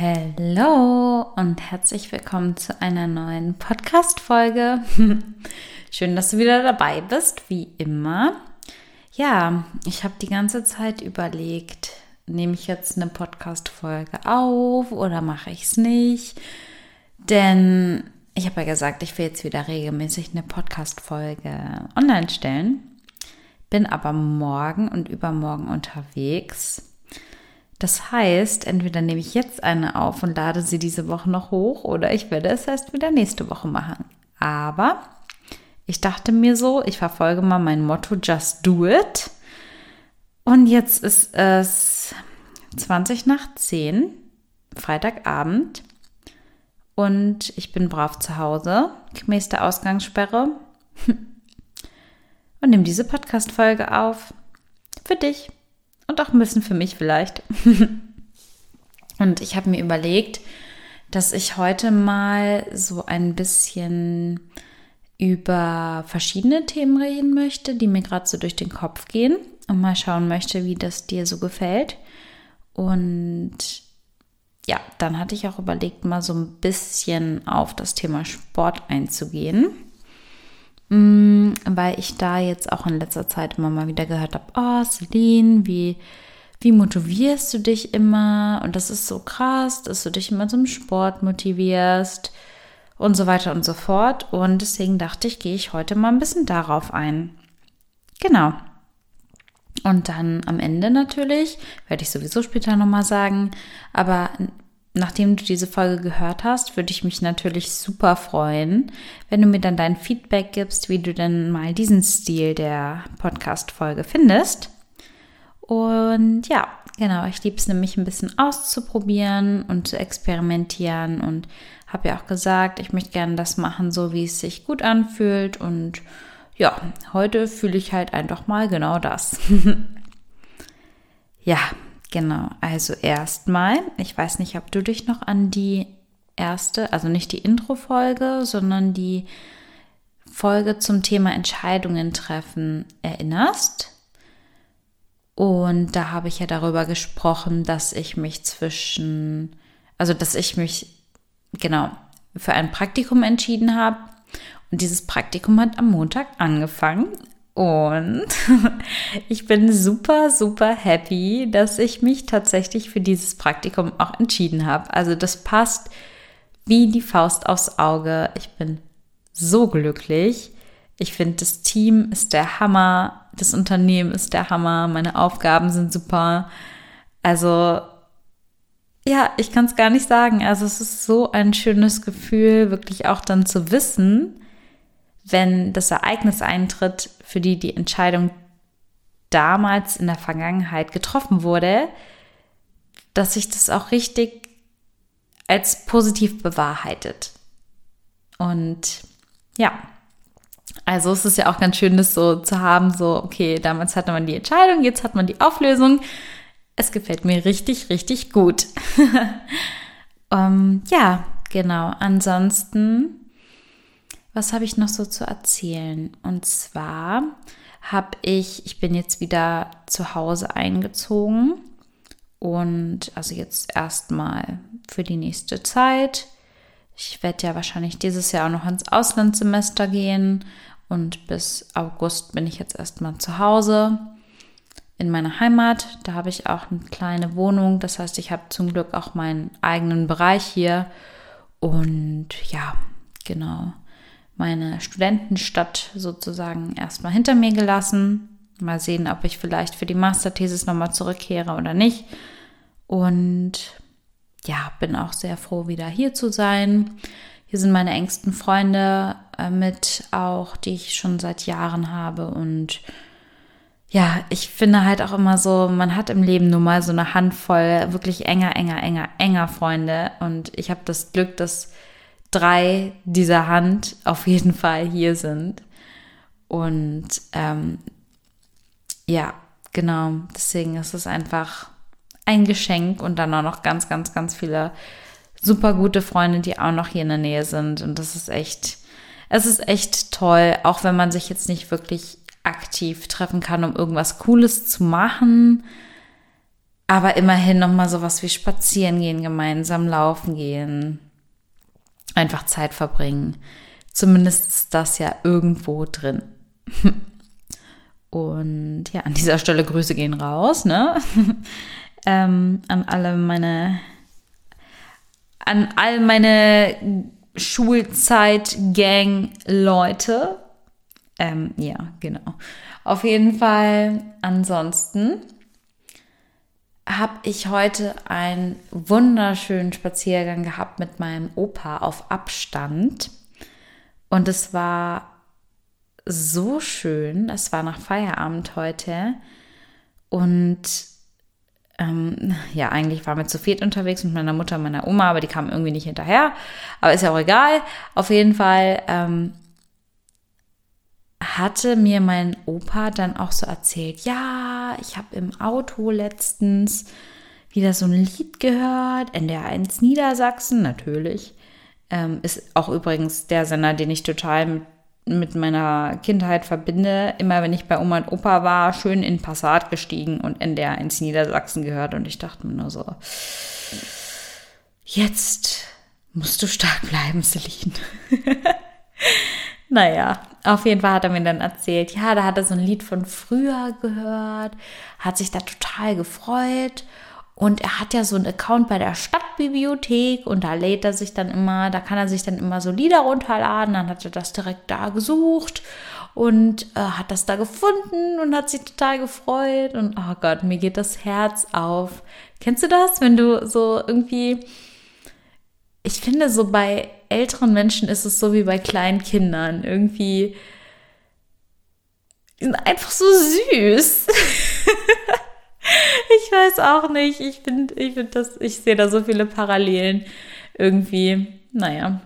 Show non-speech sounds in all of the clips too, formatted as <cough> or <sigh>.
Hallo und herzlich willkommen zu einer neuen Podcast-Folge. <laughs> Schön, dass du wieder dabei bist, wie immer. Ja, ich habe die ganze Zeit überlegt, nehme ich jetzt eine Podcast-Folge auf oder mache ich es nicht? Denn ich habe ja gesagt, ich will jetzt wieder regelmäßig eine Podcast-Folge online stellen. Bin aber morgen und übermorgen unterwegs das heißt, entweder nehme ich jetzt eine auf und lade sie diese Woche noch hoch oder ich werde es erst wieder nächste Woche machen. Aber ich dachte mir so, ich verfolge mal mein Motto Just Do It. Und jetzt ist es 20 nach 10, Freitagabend. Und ich bin brav zu Hause, gemäß der Ausgangssperre. <laughs> Und nehme diese Podcast-Folge auf. Für dich und auch ein bisschen für mich vielleicht. <laughs> und ich habe mir überlegt, dass ich heute mal so ein bisschen über verschiedene Themen reden möchte, die mir gerade so durch den Kopf gehen und mal schauen möchte, wie das dir so gefällt. Und ja, dann hatte ich auch überlegt, mal so ein bisschen auf das Thema Sport einzugehen. Mm, weil ich da jetzt auch in letzter Zeit immer mal wieder gehört habe, oh Celine, wie, wie motivierst du dich immer? Und das ist so krass, dass du dich immer zum Sport motivierst und so weiter und so fort. Und deswegen dachte ich, gehe ich heute mal ein bisschen darauf ein. Genau. Und dann am Ende natürlich, werde ich sowieso später nochmal sagen, aber nachdem du diese Folge gehört hast, würde ich mich natürlich super freuen, wenn du mir dann dein Feedback gibst, wie du denn mal diesen Stil der Podcast-Folge findest. Und ja, genau, ich liebe es nämlich ein bisschen auszuprobieren und zu experimentieren und habe ja auch gesagt, ich möchte gerne das machen, so wie es sich gut anfühlt. Und ja, heute fühle ich halt einfach mal genau das. <laughs> ja, Genau, also erstmal, ich weiß nicht, ob du dich noch an die erste, also nicht die Intro-Folge, sondern die Folge zum Thema Entscheidungen treffen erinnerst. Und da habe ich ja darüber gesprochen, dass ich mich zwischen, also dass ich mich genau für ein Praktikum entschieden habe. Und dieses Praktikum hat am Montag angefangen. Und <laughs> ich bin super, super happy, dass ich mich tatsächlich für dieses Praktikum auch entschieden habe. Also das passt wie die Faust aufs Auge. Ich bin so glücklich. Ich finde, das Team ist der Hammer, das Unternehmen ist der Hammer, meine Aufgaben sind super. Also ja, ich kann es gar nicht sagen. Also es ist so ein schönes Gefühl, wirklich auch dann zu wissen, wenn das Ereignis eintritt, für die die Entscheidung damals in der Vergangenheit getroffen wurde, dass sich das auch richtig als positiv bewahrheitet. Und ja, also es ist ja auch ganz schön, das so zu haben, so, okay, damals hatte man die Entscheidung, jetzt hat man die Auflösung. Es gefällt mir richtig, richtig gut. um, <laughs> ähm, ja, genau. Ansonsten was habe ich noch so zu erzählen? Und zwar habe ich, ich bin jetzt wieder zu Hause eingezogen und also jetzt erstmal für die nächste Zeit. Ich werde ja wahrscheinlich dieses Jahr auch noch ins Auslandssemester gehen und bis August bin ich jetzt erstmal zu Hause in meiner Heimat. Da habe ich auch eine kleine Wohnung. Das heißt, ich habe zum Glück auch meinen eigenen Bereich hier. Und ja, genau meine Studentenstadt sozusagen erstmal hinter mir gelassen. Mal sehen, ob ich vielleicht für die Masterthesis nochmal zurückkehre oder nicht. Und ja, bin auch sehr froh, wieder hier zu sein. Hier sind meine engsten Freunde äh, mit auch, die ich schon seit Jahren habe. Und ja, ich finde halt auch immer so, man hat im Leben nur mal so eine Handvoll wirklich enger, enger, enger, enger Freunde. Und ich habe das Glück, dass drei dieser Hand auf jeden Fall hier sind. Und ähm, ja, genau, deswegen ist es einfach ein Geschenk und dann auch noch ganz, ganz, ganz viele super gute Freunde, die auch noch hier in der Nähe sind. Und das ist echt, es ist echt toll, auch wenn man sich jetzt nicht wirklich aktiv treffen kann, um irgendwas Cooles zu machen. aber immerhin nochmal sowas wie spazieren gehen, gemeinsam laufen gehen, einfach Zeit verbringen. Zumindest ist das ja irgendwo drin. <laughs> Und ja, an dieser Stelle Grüße gehen raus, ne? <laughs> ähm, an alle meine, an all meine Schulzeit-Gang-Leute. Ähm, ja, genau. Auf jeden Fall, ansonsten habe ich heute einen wunderschönen Spaziergang gehabt mit meinem Opa auf Abstand. Und es war so schön. Es war nach Feierabend heute. Und ähm, ja, eigentlich waren wir zu viert unterwegs mit meiner Mutter und meiner Oma, aber die kamen irgendwie nicht hinterher. Aber ist ja auch egal. Auf jeden Fall ähm, hatte mir mein Opa dann auch so erzählt, ja, ich habe im Auto letztens wieder so ein Lied gehört, NDR1 Niedersachsen, natürlich. Ähm, ist auch übrigens der Sender, den ich total mit mit meiner Kindheit verbinde, immer wenn ich bei Oma und Opa war, schön in Passat gestiegen und NDR ins Niedersachsen gehört. Und ich dachte mir nur so, jetzt musst du stark bleiben, Celine. <laughs> naja, auf jeden Fall hat er mir dann erzählt, ja, da hat er so ein Lied von früher gehört, hat sich da total gefreut und er hat ja so einen Account bei der Stadtbibliothek und da lädt er sich dann immer, da kann er sich dann immer so Lieder runterladen. Dann hat er das direkt da gesucht und äh, hat das da gefunden und hat sich total gefreut. Und oh Gott, mir geht das Herz auf. Kennst du das, wenn du so irgendwie, ich finde, so bei älteren Menschen ist es so wie bei kleinen Kindern. Irgendwie, die sind einfach so süß. <laughs> ich weiß auch nicht. Ich finde, ich finde das, ich sehe da so viele Parallelen irgendwie. Naja,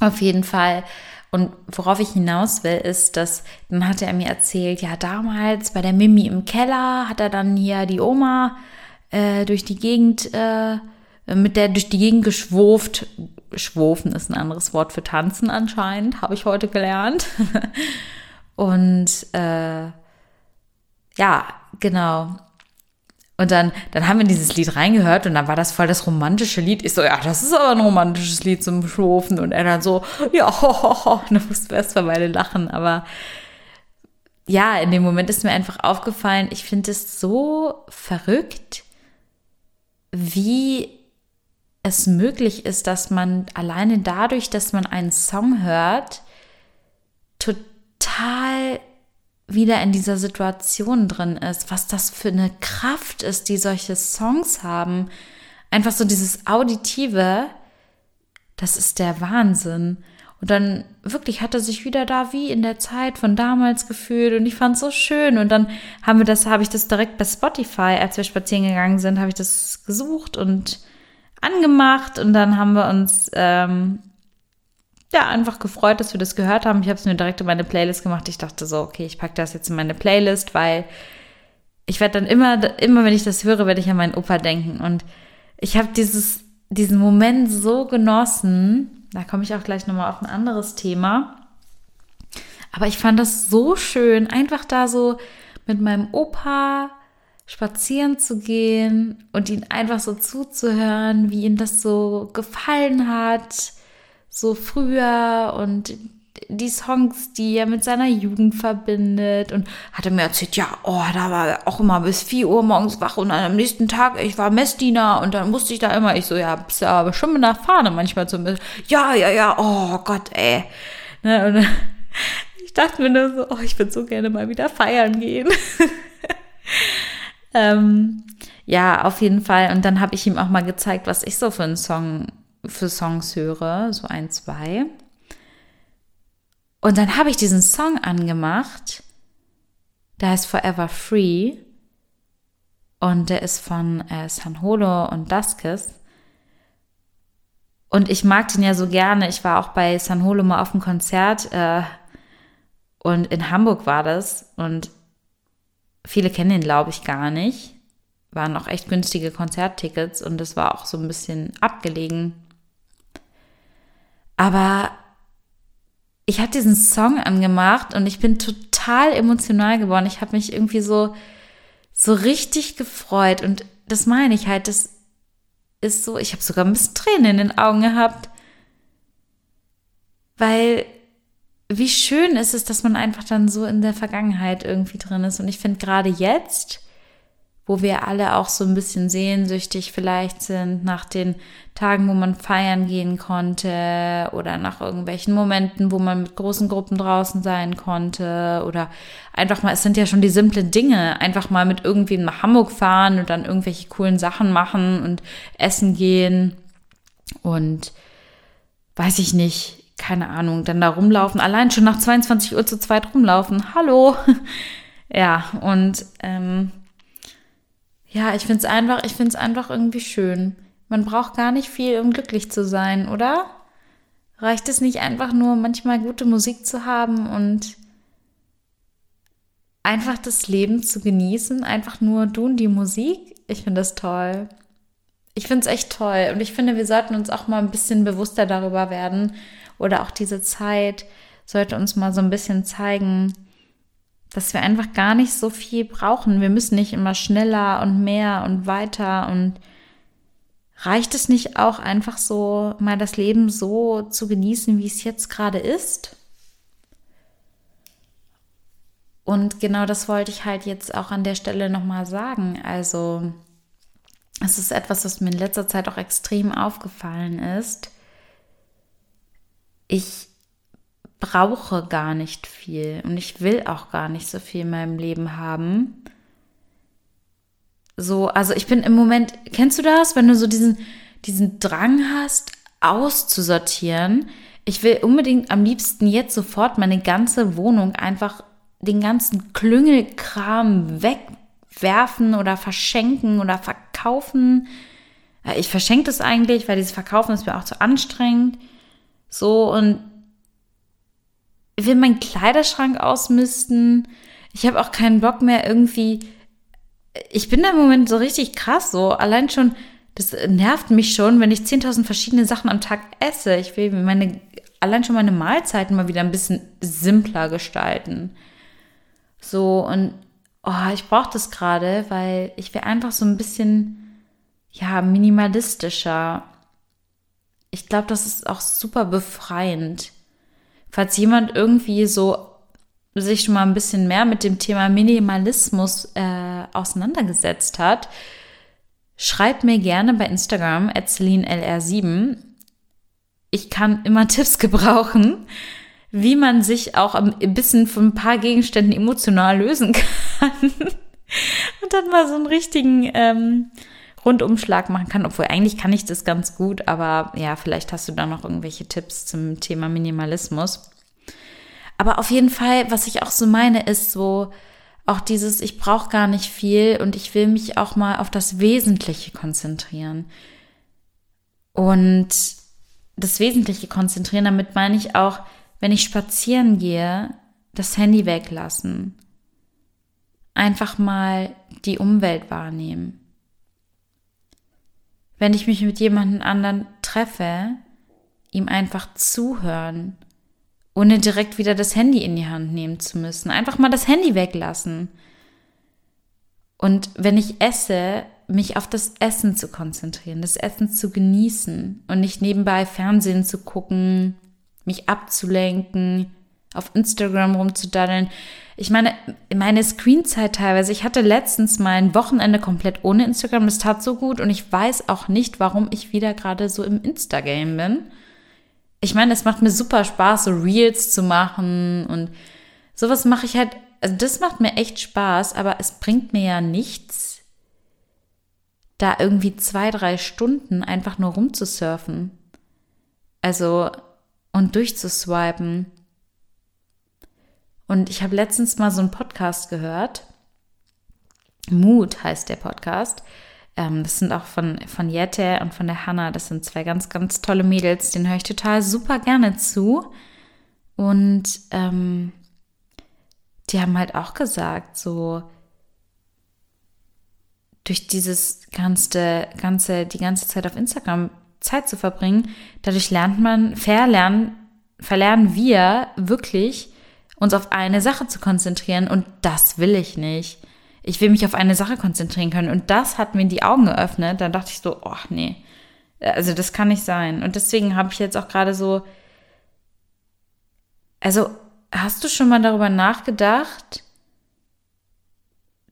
auf jeden Fall. Und worauf ich hinaus will, ist, dass dann hat er mir erzählt, ja, damals bei der Mimi im Keller hat er dann hier die Oma äh, durch die Gegend, äh, mit der durch die Gegend geschwurft. Schwurfen ist ein anderes Wort für tanzen anscheinend, habe ich heute gelernt. <laughs> Und äh, ja, genau. Und dann, dann haben wir dieses Lied reingehört und dann war das voll das romantische Lied. Ich so, ja, das ist aber ein romantisches Lied zum Schrofen. Und er dann so, ja, <laughs> ho, ho, ho. Und dann mussten wir erst mal beide lachen. Aber ja, in dem Moment ist mir einfach aufgefallen, ich finde es so verrückt, wie es möglich ist, dass man alleine dadurch, dass man einen Song hört, total wieder in dieser Situation drin ist, was das für eine Kraft ist, die solche Songs haben. Einfach so dieses Auditive, das ist der Wahnsinn. Und dann wirklich hat er sich wieder da wie in der Zeit von damals gefühlt und ich fand es so schön. Und dann haben wir das, habe ich das direkt bei Spotify, als wir spazieren gegangen sind, habe ich das gesucht und angemacht und dann haben wir uns ähm, ja, einfach gefreut, dass wir das gehört haben. Ich habe es mir direkt in meine Playlist gemacht. Ich dachte so, okay, ich packe das jetzt in meine Playlist, weil ich werde dann immer, immer wenn ich das höre, werde ich an meinen Opa denken. Und ich habe dieses, diesen Moment so genossen. Da komme ich auch gleich nochmal auf ein anderes Thema. Aber ich fand das so schön, einfach da so mit meinem Opa spazieren zu gehen und ihn einfach so zuzuhören, wie ihm das so gefallen hat so früher und die Songs, die er mit seiner Jugend verbindet und hat er mir erzählt, ja, oh, da war er auch immer bis 4 Uhr morgens wach und am nächsten Tag, ich war Messdiener und dann musste ich da immer, ich so, ja, bist ja aber schon mit nach Fahne manchmal zumindest. Ja, ja, ja, oh Gott, ey. Ne, und <laughs> ich dachte mir nur so, oh, ich würde so gerne mal wieder feiern gehen. <laughs> ähm, ja, auf jeden Fall. Und dann habe ich ihm auch mal gezeigt, was ich so für einen Song für Songs höre, so ein, zwei. Und dann habe ich diesen Song angemacht, der heißt Forever Free und der ist von äh, San Holo und Duskis. Und ich mag den ja so gerne. Ich war auch bei San Holo mal auf dem Konzert äh, und in Hamburg war das und viele kennen ihn, glaube ich, gar nicht. Waren auch echt günstige Konzerttickets und es war auch so ein bisschen abgelegen aber ich habe diesen Song angemacht und ich bin total emotional geworden. Ich habe mich irgendwie so, so richtig gefreut. Und das meine ich halt, das ist so, ich habe sogar ein bisschen Tränen in den Augen gehabt, weil wie schön ist es, dass man einfach dann so in der Vergangenheit irgendwie drin ist. Und ich finde gerade jetzt, wo wir alle auch so ein bisschen sehnsüchtig vielleicht sind nach den Tagen, wo man feiern gehen konnte oder nach irgendwelchen Momenten, wo man mit großen Gruppen draußen sein konnte oder einfach mal, es sind ja schon die simplen Dinge, einfach mal mit irgendwem nach Hamburg fahren und dann irgendwelche coolen Sachen machen und essen gehen und weiß ich nicht, keine Ahnung, dann da rumlaufen, allein schon nach 22 Uhr zu zweit rumlaufen. Hallo. <laughs> ja, und ähm, ja, ich finde es einfach, ich finde es einfach irgendwie schön. Man braucht gar nicht viel, um glücklich zu sein, oder? Reicht es nicht einfach nur, manchmal gute Musik zu haben und einfach das Leben zu genießen? Einfach nur du und die Musik? Ich finde das toll. Ich finde es echt toll und ich finde, wir sollten uns auch mal ein bisschen bewusster darüber werden oder auch diese Zeit sollte uns mal so ein bisschen zeigen, dass wir einfach gar nicht so viel brauchen. Wir müssen nicht immer schneller und mehr und weiter und reicht es nicht auch einfach so, mal das Leben so zu genießen, wie es jetzt gerade ist? Und genau das wollte ich halt jetzt auch an der Stelle nochmal sagen. Also, es ist etwas, was mir in letzter Zeit auch extrem aufgefallen ist. Ich brauche gar nicht viel und ich will auch gar nicht so viel in meinem Leben haben. So, also ich bin im Moment, kennst du das, wenn du so diesen, diesen Drang hast, auszusortieren? Ich will unbedingt am liebsten jetzt sofort meine ganze Wohnung einfach den ganzen Klüngelkram wegwerfen oder verschenken oder verkaufen. Ich verschenke das eigentlich, weil dieses Verkaufen ist mir auch zu anstrengend. So, und ich will meinen Kleiderschrank ausmisten. Ich habe auch keinen Bock mehr irgendwie. Ich bin da im Moment so richtig krass, so allein schon, das nervt mich schon, wenn ich 10.000 verschiedene Sachen am Tag esse. Ich will meine, allein schon meine Mahlzeiten mal wieder ein bisschen simpler gestalten. So, und oh, ich brauche das gerade, weil ich will einfach so ein bisschen, ja, minimalistischer. Ich glaube, das ist auch super befreiend falls jemand irgendwie so sich schon mal ein bisschen mehr mit dem Thema Minimalismus äh, auseinandergesetzt hat, schreibt mir gerne bei Instagram lr7. Ich kann immer <laughs> Tipps gebrauchen, wie man sich auch ein bisschen von ein paar Gegenständen emotional lösen <laughs> kann. Und dann mal so einen richtigen ähm, Rundumschlag machen kann. Obwohl eigentlich kann ich das ganz gut, aber ja, vielleicht hast du da noch irgendwelche Tipps zum Thema Minimalismus. Aber auf jeden Fall, was ich auch so meine, ist so auch dieses, ich brauche gar nicht viel und ich will mich auch mal auf das Wesentliche konzentrieren. Und das Wesentliche konzentrieren, damit meine ich auch, wenn ich spazieren gehe, das Handy weglassen. Einfach mal die Umwelt wahrnehmen wenn ich mich mit jemandem anderen treffe, ihm einfach zuhören, ohne direkt wieder das Handy in die Hand nehmen zu müssen. Einfach mal das Handy weglassen. Und wenn ich esse, mich auf das Essen zu konzentrieren, das Essen zu genießen und nicht nebenbei Fernsehen zu gucken, mich abzulenken, auf Instagram rumzudaddeln. Ich meine, meine Screenzeit teilweise, ich hatte letztens mal ein Wochenende komplett ohne Instagram, das tat so gut und ich weiß auch nicht, warum ich wieder gerade so im Instagame bin. Ich meine, es macht mir super Spaß, so Reels zu machen und sowas mache ich halt, also das macht mir echt Spaß, aber es bringt mir ja nichts, da irgendwie zwei, drei Stunden einfach nur rumzusurfen. Also, und durchzuswipen. Und ich habe letztens mal so einen Podcast gehört. Mut heißt der Podcast. Ähm, das sind auch von, von Jette und von der Hanna. Das sind zwei ganz, ganz tolle Mädels. Den höre ich total super gerne zu. Und ähm, die haben halt auch gesagt, so durch dieses ganze, ganze, die ganze Zeit auf Instagram Zeit zu verbringen, dadurch lernt man, verlernen, verlernen wir wirklich, uns auf eine Sache zu konzentrieren und das will ich nicht. Ich will mich auf eine Sache konzentrieren können. Und das hat mir die Augen geöffnet. Dann dachte ich so, oh nee, also das kann nicht sein. Und deswegen habe ich jetzt auch gerade so, also hast du schon mal darüber nachgedacht,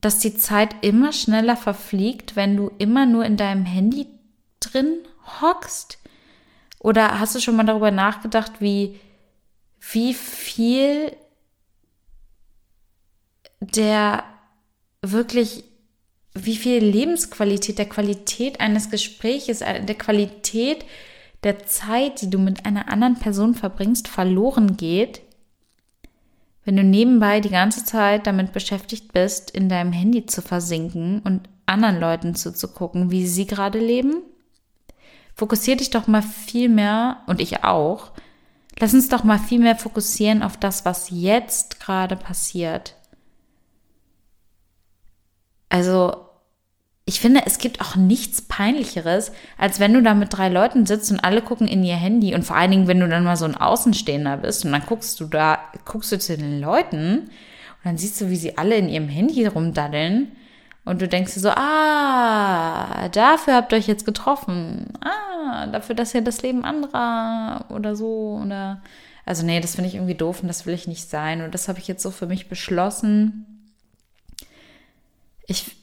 dass die Zeit immer schneller verfliegt, wenn du immer nur in deinem Handy drin hockst? Oder hast du schon mal darüber nachgedacht, wie, wie viel der wirklich, wie viel Lebensqualität, der Qualität eines Gespräches, äh, der Qualität der Zeit, die du mit einer anderen Person verbringst, verloren geht, wenn du nebenbei die ganze Zeit damit beschäftigt bist, in deinem Handy zu versinken und anderen Leuten zuzugucken, wie sie gerade leben? Fokussier dich doch mal viel mehr, und ich auch, lass uns doch mal viel mehr fokussieren auf das, was jetzt gerade passiert. Also ich finde, es gibt auch nichts peinlicheres, als wenn du da mit drei Leuten sitzt und alle gucken in ihr Handy. Und vor allen Dingen, wenn du dann mal so ein Außenstehender bist und dann guckst du da, guckst du zu den Leuten und dann siehst du, wie sie alle in ihrem Handy rumdaddeln. Und du denkst dir so, ah, dafür habt ihr euch jetzt getroffen, ah, dafür, dass ihr das Leben anderer oder so oder, also nee, das finde ich irgendwie doof und das will ich nicht sein. Und das habe ich jetzt so für mich beschlossen. Ich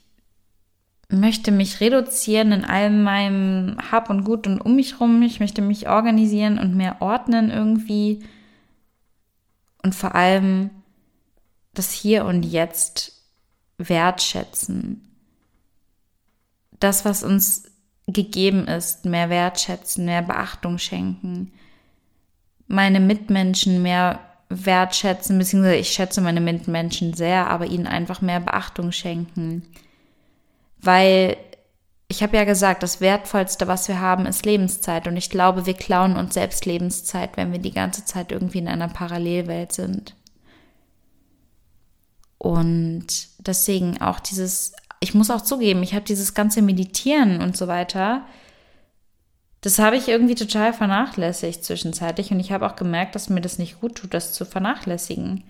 möchte mich reduzieren in allem meinem Hab und Gut und um mich rum. Ich möchte mich organisieren und mehr ordnen irgendwie. Und vor allem das Hier und Jetzt wertschätzen. Das, was uns gegeben ist, mehr wertschätzen, mehr Beachtung schenken. Meine Mitmenschen mehr wertschätzen, beziehungsweise ich schätze meine Mitmenschen sehr, aber ihnen einfach mehr Beachtung schenken weil ich habe ja gesagt, das Wertvollste, was wir haben, ist Lebenszeit. Und ich glaube, wir klauen uns selbst Lebenszeit, wenn wir die ganze Zeit irgendwie in einer Parallelwelt sind. Und deswegen auch dieses, ich muss auch zugeben, ich habe dieses ganze Meditieren und so weiter, das habe ich irgendwie total vernachlässigt zwischenzeitlich. Und ich habe auch gemerkt, dass mir das nicht gut tut, das zu vernachlässigen.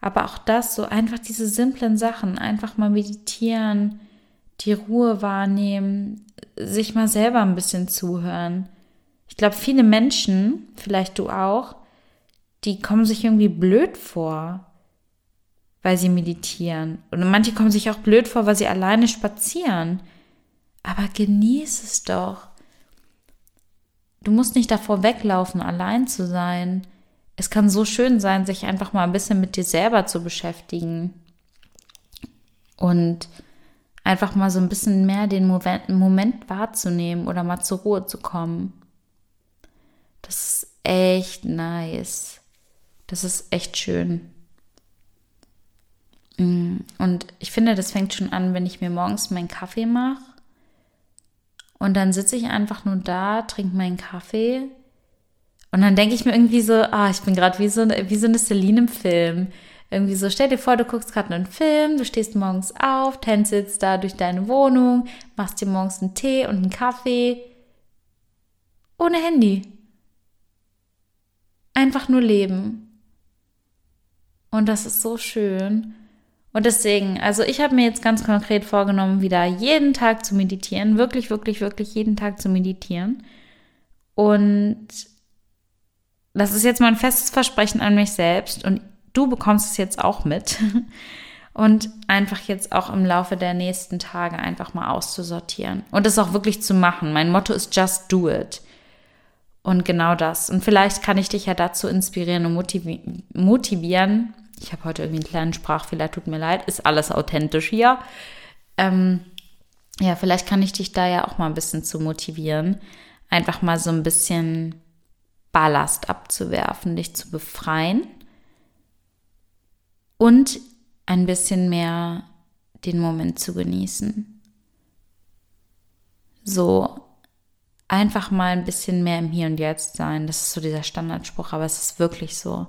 Aber auch das, so einfach diese simplen Sachen, einfach mal meditieren, die Ruhe wahrnehmen, sich mal selber ein bisschen zuhören. Ich glaube, viele Menschen, vielleicht du auch, die kommen sich irgendwie blöd vor, weil sie meditieren. Und manche kommen sich auch blöd vor, weil sie alleine spazieren. Aber genieß es doch. Du musst nicht davor weglaufen, allein zu sein. Es kann so schön sein, sich einfach mal ein bisschen mit dir selber zu beschäftigen. Und einfach mal so ein bisschen mehr den Moment, wahrzunehmen oder mal zur Ruhe zu kommen. Das ist echt nice. Das ist echt schön. Mm, und ich finde, das fängt schon an, wenn ich mir morgens meinen Kaffee mache. Und dann sitze ich einfach nur da, trinke meinen Kaffee. Und dann denke ich mir irgendwie so, ah, ich bin gerade wie so, wie so eine Celine im Film. Irgendwie so, stell dir vor, du guckst gerade einen Film, du stehst morgens auf, tänzelst da durch deine Wohnung, machst dir morgens einen Tee und einen Kaffee. Ohne Handy. Einfach nur leben. Und das ist so schön. Und deswegen, also ich habe mir jetzt ganz konkret vorgenommen, wieder jeden Tag zu meditieren. Wirklich, wirklich, wirklich jeden Tag zu meditieren. Und das ist jetzt mein festes Versprechen an mich selbst. Und du bekommst es jetzt auch mit. <laughs> Und einfach jetzt auch im Laufe der nächsten Tage einfach mal auszusortieren. Und es auch wirklich zu machen. Mein Motto ist just do it. Und genau das. Und vielleicht kann ich dich ja dazu inspirieren und motivi motivieren. Ich habe heute irgendwie einen kleinen Sprachfehler, tut mir leid. Ist alles authentisch hier. Ähm, ja, vielleicht kann ich dich da ja auch mal ein bisschen zu motivieren. Einfach mal so ein bisschen Ballast abzuwerfen, dich zu befreien und ein bisschen mehr den Moment zu genießen. So einfach mal ein bisschen mehr im Hier und Jetzt sein. Das ist so dieser Standardspruch, aber es ist wirklich so.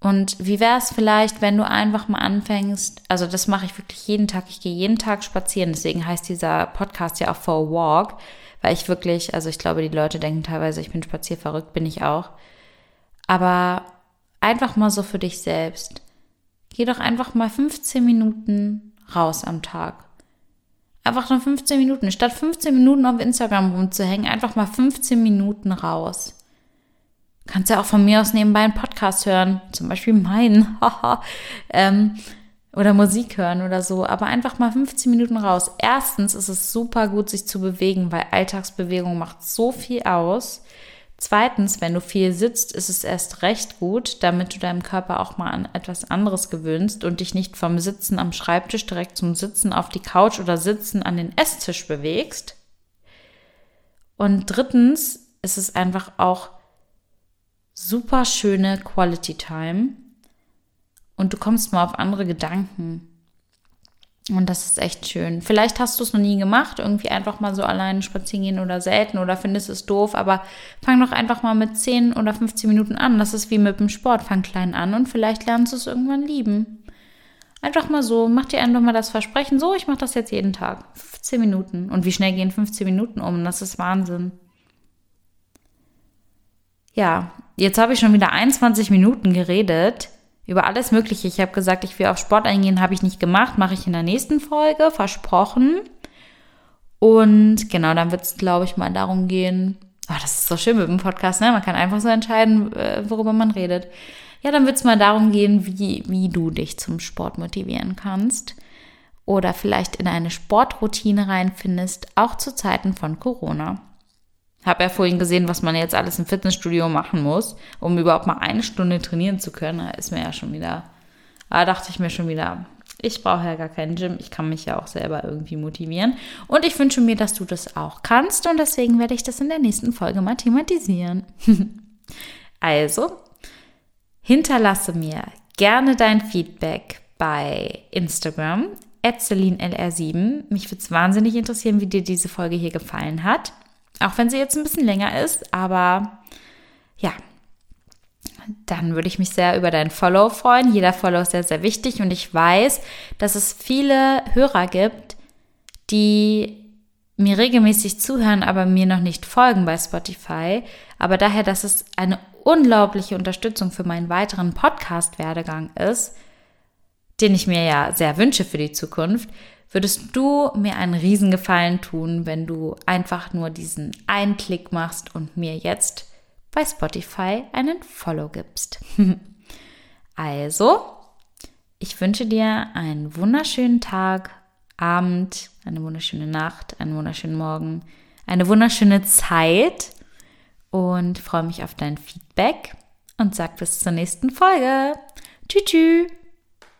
Und wie wäre es vielleicht, wenn du einfach mal anfängst, also das mache ich wirklich jeden Tag, ich gehe jeden Tag spazieren, deswegen heißt dieser Podcast ja auch For a Walk, weil ich wirklich, also ich glaube, die Leute denken teilweise, ich bin spazierverrückt, bin ich auch. Aber einfach mal so für dich selbst. Geh doch einfach mal 15 Minuten raus am Tag. Einfach nur 15 Minuten. Statt 15 Minuten auf Instagram rumzuhängen, einfach mal 15 Minuten raus. Kannst ja auch von mir aus nebenbei einen Podcast hören, zum Beispiel meinen, <laughs> ähm, oder Musik hören oder so, aber einfach mal 15 Minuten raus. Erstens ist es super gut, sich zu bewegen, weil Alltagsbewegung macht so viel aus. Zweitens, wenn du viel sitzt, ist es erst recht gut, damit du deinem Körper auch mal an etwas anderes gewöhnst und dich nicht vom Sitzen am Schreibtisch direkt zum Sitzen auf die Couch oder Sitzen an den Esstisch bewegst. Und drittens ist es einfach auch super schöne Quality Time und du kommst mal auf andere Gedanken. Und das ist echt schön. Vielleicht hast du es noch nie gemacht, irgendwie einfach mal so alleine spazieren gehen oder selten oder findest es doof, aber fang doch einfach mal mit 10 oder 15 Minuten an. Das ist wie mit dem Sport. Fang klein an und vielleicht lernst du es irgendwann lieben. Einfach mal so, mach dir einfach mal das Versprechen, so, ich mache das jetzt jeden Tag. 15 Minuten. Und wie schnell gehen 15 Minuten um? Das ist Wahnsinn. Ja, jetzt habe ich schon wieder 21 Minuten geredet über alles Mögliche. Ich habe gesagt, ich will auf Sport eingehen, habe ich nicht gemacht, mache ich in der nächsten Folge, versprochen. Und genau, dann wird es, glaube ich, mal darum gehen. Oh, das ist so schön mit dem Podcast, ne? Man kann einfach so entscheiden, äh, worüber man redet. Ja, dann wird es mal darum gehen, wie, wie du dich zum Sport motivieren kannst. Oder vielleicht in eine Sportroutine reinfindest, auch zu Zeiten von Corona. Habe ja vorhin gesehen, was man jetzt alles im Fitnessstudio machen muss, um überhaupt mal eine Stunde trainieren zu können. Da ist mir ja schon wieder, da dachte ich mir schon wieder, ich brauche ja gar keinen Gym. Ich kann mich ja auch selber irgendwie motivieren. Und ich wünsche mir, dass du das auch kannst. Und deswegen werde ich das in der nächsten Folge mal thematisieren. <laughs> also, hinterlasse mir gerne dein Feedback bei Instagram, celinlr7. Mich würde es wahnsinnig interessieren, wie dir diese Folge hier gefallen hat. Auch wenn sie jetzt ein bisschen länger ist, aber ja, dann würde ich mich sehr über dein Follow freuen. Jeder Follow ist sehr, sehr wichtig und ich weiß, dass es viele Hörer gibt, die mir regelmäßig zuhören, aber mir noch nicht folgen bei Spotify. Aber daher, dass es eine unglaubliche Unterstützung für meinen weiteren Podcast-Werdegang ist, den ich mir ja sehr wünsche für die Zukunft, würdest du mir einen Riesengefallen tun, wenn du einfach nur diesen einen Klick machst und mir jetzt bei Spotify einen Follow gibst. <laughs> also, ich wünsche dir einen wunderschönen Tag, Abend, eine wunderschöne Nacht, einen wunderschönen Morgen, eine wunderschöne Zeit und freue mich auf dein Feedback und sag bis zur nächsten Folge. Tschüss.